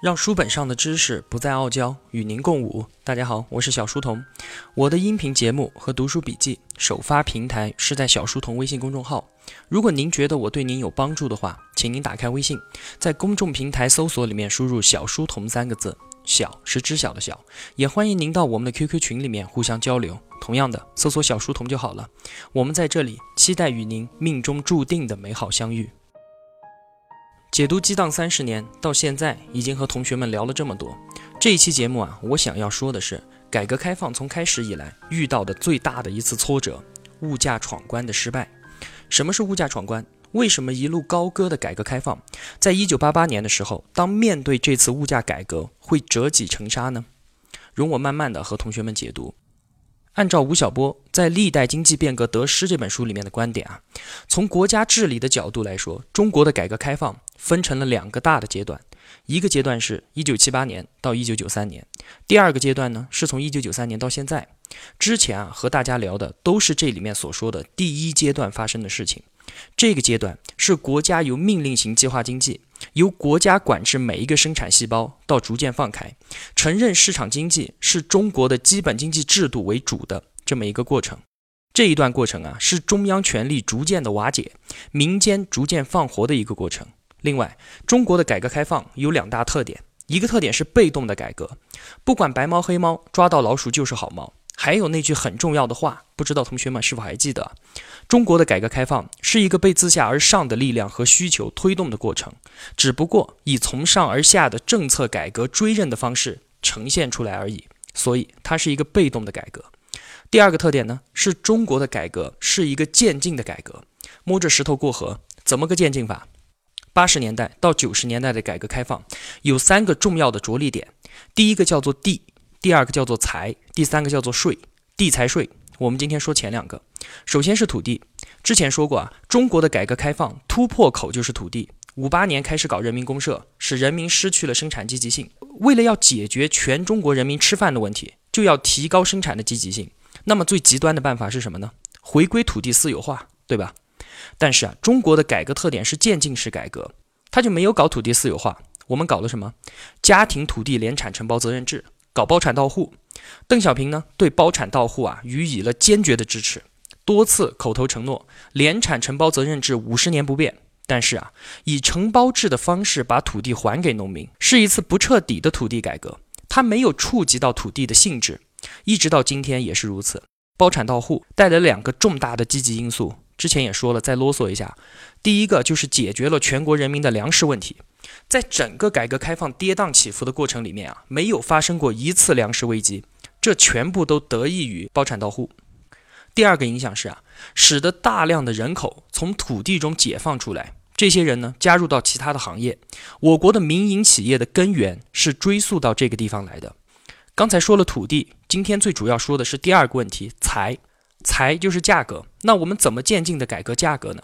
让书本上的知识不再傲娇，与您共舞。大家好，我是小书童。我的音频节目和读书笔记首发平台是在小书童微信公众号。如果您觉得我对您有帮助的话，请您打开微信，在公众平台搜索里面输入“小书童”三个字，小是知晓的小。也欢迎您到我们的 QQ 群里面互相交流。同样的，搜索“小书童”就好了。我们在这里期待与您命中注定的美好相遇。解读激荡三十年，到现在已经和同学们聊了这么多。这一期节目啊，我想要说的是，改革开放从开始以来遇到的最大的一次挫折——物价闯关的失败。什么是物价闯关？为什么一路高歌的改革开放，在一九八八年的时候，当面对这次物价改革，会折戟沉沙呢？容我慢慢的和同学们解读。按照吴晓波在《历代经济变革得失》这本书里面的观点啊，从国家治理的角度来说，中国的改革开放分成了两个大的阶段，一个阶段是一九七八年到一九九三年，第二个阶段呢是从一九九三年到现在。之前啊和大家聊的都是这里面所说的第一阶段发生的事情，这个阶段是国家由命令型计划经济。由国家管制每一个生产细胞，到逐渐放开，承认市场经济是中国的基本经济制度为主的这么一个过程。这一段过程啊，是中央权力逐渐的瓦解，民间逐渐放活的一个过程。另外，中国的改革开放有两大特点，一个特点是被动的改革，不管白猫黑猫，抓到老鼠就是好猫。还有那句很重要的话，不知道同学们是否还记得？中国的改革开放是一个被自下而上的力量和需求推动的过程，只不过以从上而下的政策改革追认的方式呈现出来而已，所以它是一个被动的改革。第二个特点呢，是中国的改革是一个渐进的改革，摸着石头过河，怎么个渐进法？八十年代到九十年代的改革开放有三个重要的着力点，第一个叫做地。第二个叫做财，第三个叫做税，地财税。我们今天说前两个，首先是土地。之前说过啊，中国的改革开放突破口就是土地。五八年开始搞人民公社，使人民失去了生产积极性。为了要解决全中国人民吃饭的问题，就要提高生产的积极性。那么最极端的办法是什么呢？回归土地私有化，对吧？但是啊，中国的改革特点是渐进式改革，它就没有搞土地私有化。我们搞了什么？家庭土地联产承包责任制。搞包产到户，邓小平呢对包产到户啊予以了坚决的支持，多次口头承诺联产承包责任制五十年不变。但是啊，以承包制的方式把土地还给农民，是一次不彻底的土地改革，它没有触及到土地的性质，一直到今天也是如此。包产到户带来两个重大的积极因素，之前也说了，再啰嗦一下，第一个就是解决了全国人民的粮食问题。在整个改革开放跌宕起伏的过程里面啊，没有发生过一次粮食危机，这全部都得益于包产到户。第二个影响是啊，使得大量的人口从土地中解放出来，这些人呢加入到其他的行业。我国的民营企业的根源是追溯到这个地方来的。刚才说了土地，今天最主要说的是第二个问题，财，财就是价格。那我们怎么渐进的改革价格呢？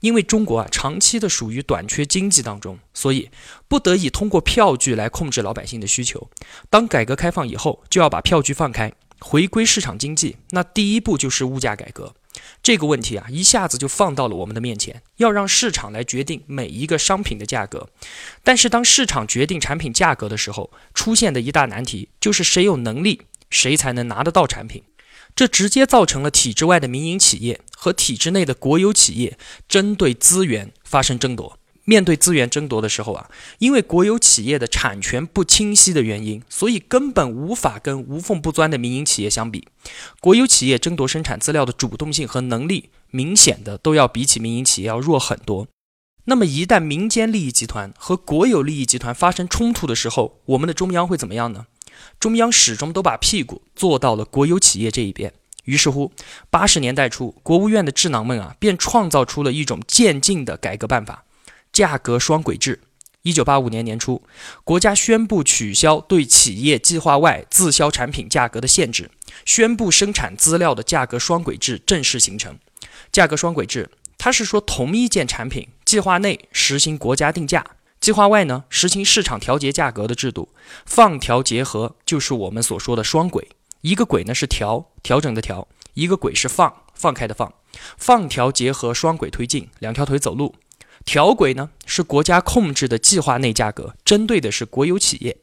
因为中国啊长期的属于短缺经济当中，所以不得已通过票据来控制老百姓的需求。当改革开放以后，就要把票据放开，回归市场经济。那第一步就是物价改革。这个问题啊一下子就放到了我们的面前，要让市场来决定每一个商品的价格。但是当市场决定产品价格的时候，出现的一大难题就是谁有能力，谁才能拿得到产品。这直接造成了体制外的民营企业和体制内的国有企业针对资源发生争夺。面对资源争夺的时候啊，因为国有企业的产权不清晰的原因，所以根本无法跟无缝不钻的民营企业相比。国有企业争夺生产资料的主动性和能力，明显的都要比起民营企业要弱很多。那么一旦民间利益集团和国有利益集团发生冲突的时候，我们的中央会怎么样呢？中央始终都把屁股坐到了国有企业这一边，于是乎，八十年代初，国务院的智囊们啊，便创造出了一种渐进的改革办法——价格双轨制。一九八五年年初，国家宣布取消对企业计划外自销产品价格的限制，宣布生产资料的价格双轨制正式形成。价格双轨制，它是说同一件产品，计划内实行国家定价。计划外呢，实行市场调节价格的制度，放调结合就是我们所说的双轨。一个轨呢是调调整的调，一个轨是放放开的放，放调结合双轨推进，两条腿走路。调轨呢是国家控制的计划内价格，针对的是国有企业；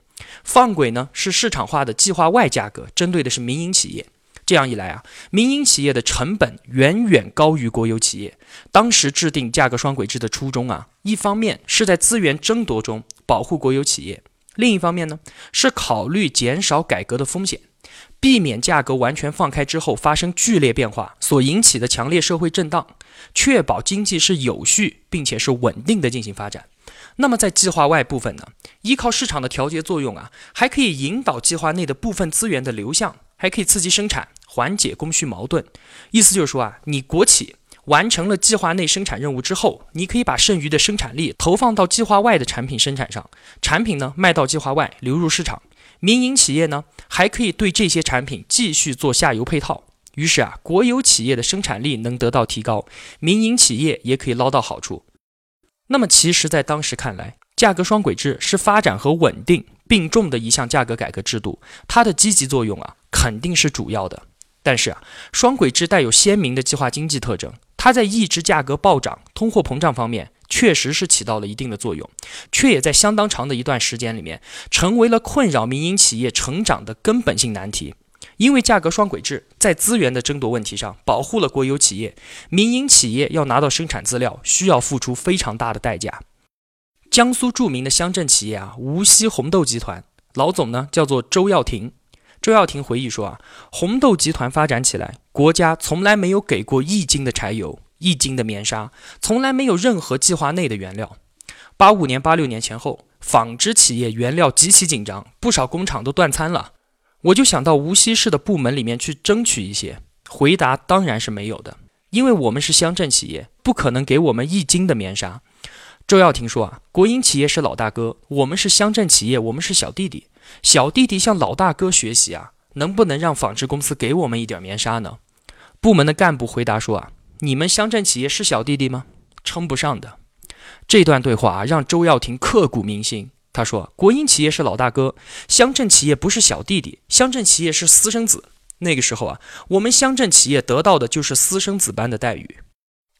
放轨呢是市场化的计划外价格，针对的是民营企业。这样一来啊，民营企业的成本远远高于国有企业。当时制定价格双轨制的初衷啊，一方面是在资源争夺中保护国有企业，另一方面呢是考虑减少改革的风险，避免价格完全放开之后发生剧烈变化所引起的强烈社会震荡，确保经济是有序并且是稳定的进行发展。那么在计划外部分呢，依靠市场的调节作用啊，还可以引导计划内的部分资源的流向，还可以刺激生产。缓解供需矛盾，意思就是说啊，你国企完成了计划内生产任务之后，你可以把剩余的生产力投放到计划外的产品生产上，产品呢卖到计划外流入市场，民营企业呢还可以对这些产品继续做下游配套，于是啊，国有企业的生产力能得到提高，民营企业也可以捞到好处。那么其实，在当时看来，价格双轨制是发展和稳定并重的一项价格改革制度，它的积极作用啊肯定是主要的。但是啊，双轨制带有鲜明的计划经济特征，它在抑制价格暴涨、通货膨胀方面确实是起到了一定的作用，却也在相当长的一段时间里面成为了困扰民营企业成长的根本性难题。因为价格双轨制在资源的争夺问题上保护了国有企业，民营企业要拿到生产资料需要付出非常大的代价。江苏著名的乡镇企业啊，无锡红豆集团老总呢叫做周耀庭。周耀庭回忆说：“啊，红豆集团发展起来，国家从来没有给过一斤的柴油，一斤的棉纱，从来没有任何计划内的原料。八五年、八六年前后，纺织企业原料极其紧张，不少工厂都断餐了。我就想到无锡市的部门里面去争取一些。回答当然是没有的，因为我们是乡镇企业，不可能给我们一斤的棉纱。”周耀庭说：“啊，国营企业是老大哥，我们是乡镇企业，我们是小弟弟。”小弟弟向老大哥学习啊，能不能让纺织公司给我们一点棉纱呢？部门的干部回答说啊，你们乡镇企业是小弟弟吗？称不上的。这段对话啊，让周耀庭刻骨铭心。他说，国营企业是老大哥，乡镇企业不是小弟弟，乡镇企业是私生子。那个时候啊，我们乡镇企业得到的就是私生子般的待遇。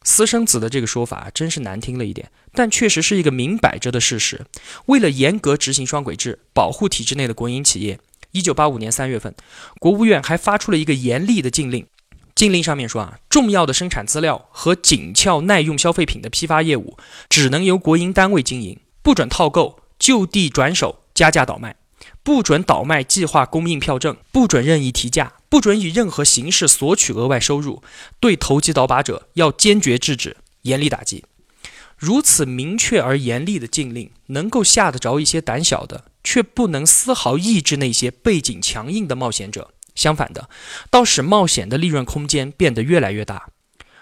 私生子的这个说法真是难听了一点，但确实是一个明摆着的事实。为了严格执行双轨制，保护体制内的国营企业，一九八五年三月份，国务院还发出了一个严厉的禁令。禁令上面说啊，重要的生产资料和紧俏耐用消费品的批发业务，只能由国营单位经营，不准套购、就地转手、加价倒卖，不准倒卖计划供应票证，不准任意提价。不准以任何形式索取额外收入，对投机倒把者要坚决制止、严厉打击。如此明确而严厉的禁令，能够吓得着一些胆小的，却不能丝毫抑制那些背景强硬的冒险者。相反的，倒使冒险的利润空间变得越来越大。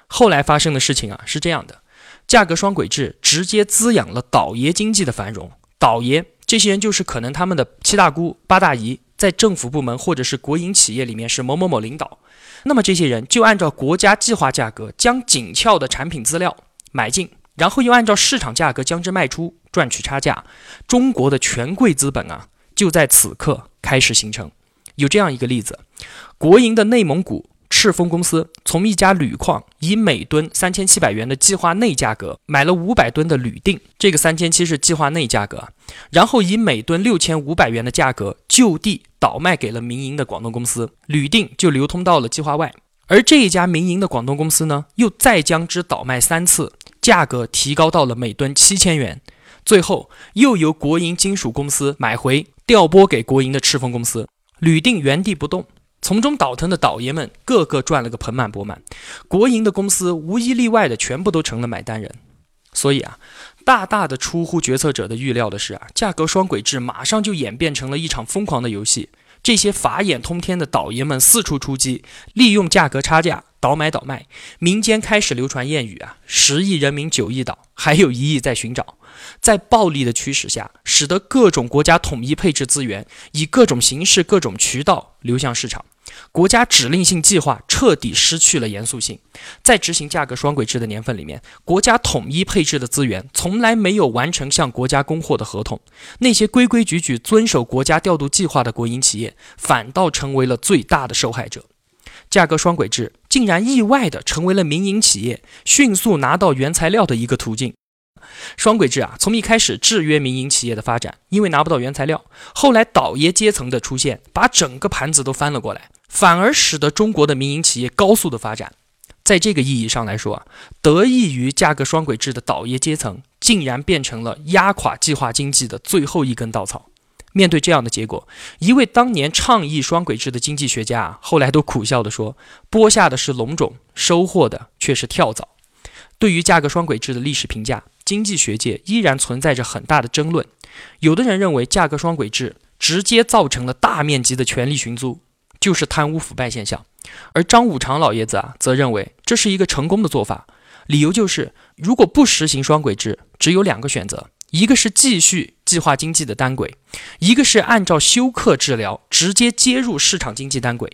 后来发生的事情啊，是这样的：价格双轨制直接滋养了倒爷经济的繁荣。倒爷这些人，就是可能他们的七大姑八大姨。在政府部门或者是国营企业里面是某某某领导，那么这些人就按照国家计划价格将紧俏的产品资料买进，然后又按照市场价格将之卖出，赚取差价。中国的权贵资本啊，就在此刻开始形成。有这样一个例子，国营的内蒙古。赤峰公司从一家铝矿以每吨三千七百元的计划内价格买了五百吨的铝锭，这个三千七是计划内价格，然后以每吨六千五百元的价格就地倒卖给了民营的广东公司，铝锭就流通到了计划外。而这一家民营的广东公司呢，又再将之倒卖三次，价格提高到了每吨七千元，最后又由国营金属公司买回调拨给国营的赤峰公司，铝锭原地不动。从中倒腾的倒爷们个个赚了个盆满钵满，国营的公司无一例外的全部都成了买单人。所以啊，大大的出乎决策者的预料的是啊，价格双轨制马上就演变成了一场疯狂的游戏。这些法眼通天的倒爷们四处出击，利用价格差价倒买倒卖。民间开始流传谚语啊：“十亿人民九亿倒，还有一亿在寻找。”在暴力的驱使下，使得各种国家统一配置资源，以各种形式、各种渠道流向市场。国家指令性计划彻底失去了严肃性。在执行价格双轨制的年份里面，国家统一配置的资源从来没有完成向国家供货的合同。那些规规矩矩遵守国家调度计划的国营企业，反倒成为了最大的受害者。价格双轨制竟然意外地成为了民营企业迅速拿到原材料的一个途径。双轨制啊，从一开始制约民营企业的发展，因为拿不到原材料；后来倒爷阶层的出现，把整个盘子都翻了过来，反而使得中国的民营企业高速的发展。在这个意义上来说啊，得益于价格双轨制的倒爷阶层，竟然变成了压垮计划经济的最后一根稻草。面对这样的结果，一位当年倡议双轨制的经济学家啊，后来都苦笑地说：“播下的是龙种，收获的却是跳蚤。”对于价格双轨制的历史评价，经济学界依然存在着很大的争论。有的人认为，价格双轨制直接造成了大面积的权力寻租，就是贪污腐败现象；而张五常老爷子啊，则认为这是一个成功的做法，理由就是，如果不实行双轨制，只有两个选择。一个是继续计划经济的单轨，一个是按照休克治疗直接接入市场经济单轨。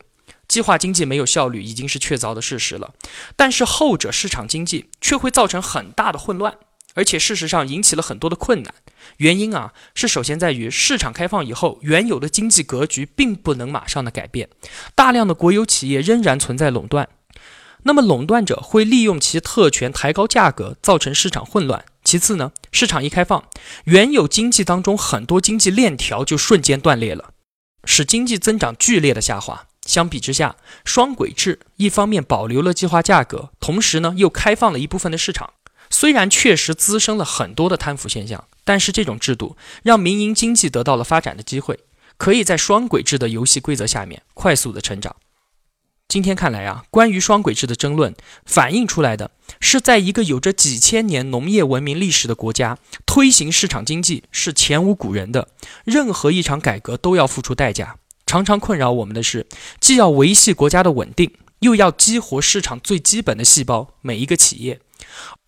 计划经济没有效率已经是确凿的事实了，但是后者市场经济却会造成很大的混乱，而且事实上引起了很多的困难。原因啊是首先在于市场开放以后，原有的经济格局并不能马上的改变，大量的国有企业仍然存在垄断，那么垄断者会利用其特权抬高价格，造成市场混乱。其次呢，市场一开放，原有经济当中很多经济链条就瞬间断裂了，使经济增长剧烈的下滑。相比之下，双轨制一方面保留了计划价格，同时呢又开放了一部分的市场。虽然确实滋生了很多的贪腐现象，但是这种制度让民营经济得到了发展的机会，可以在双轨制的游戏规则下面快速的成长。今天看来啊，关于双轨制的争论反映出来的是，在一个有着几千年农业文明历史的国家，推行市场经济是前无古人的。任何一场改革都要付出代价。常常困扰我们的是，既要维系国家的稳定，又要激活市场最基本的细胞——每一个企业。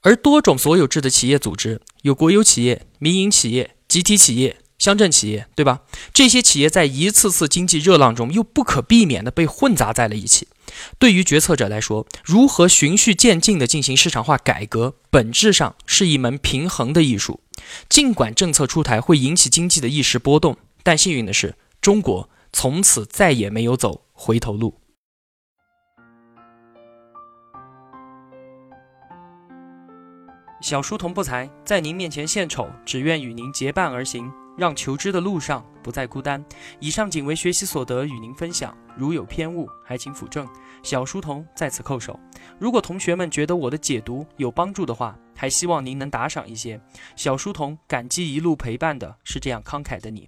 而多种所有制的企业组织，有国有企业、民营企业、集体企业。乡镇企业，对吧？这些企业在一次次经济热浪中，又不可避免地被混杂在了一起。对于决策者来说，如何循序渐进地进行市场化改革，本质上是一门平衡的艺术。尽管政策出台会引起经济的一时波动，但幸运的是，中国从此再也没有走回头路。小书童不才，在您面前献丑，只愿与您结伴而行。让求知的路上不再孤单。以上仅为学习所得，与您分享。如有偏误，还请斧正。小书童在此叩首。如果同学们觉得我的解读有帮助的话，还希望您能打赏一些。小书童感激一路陪伴的是这样慷慨的你。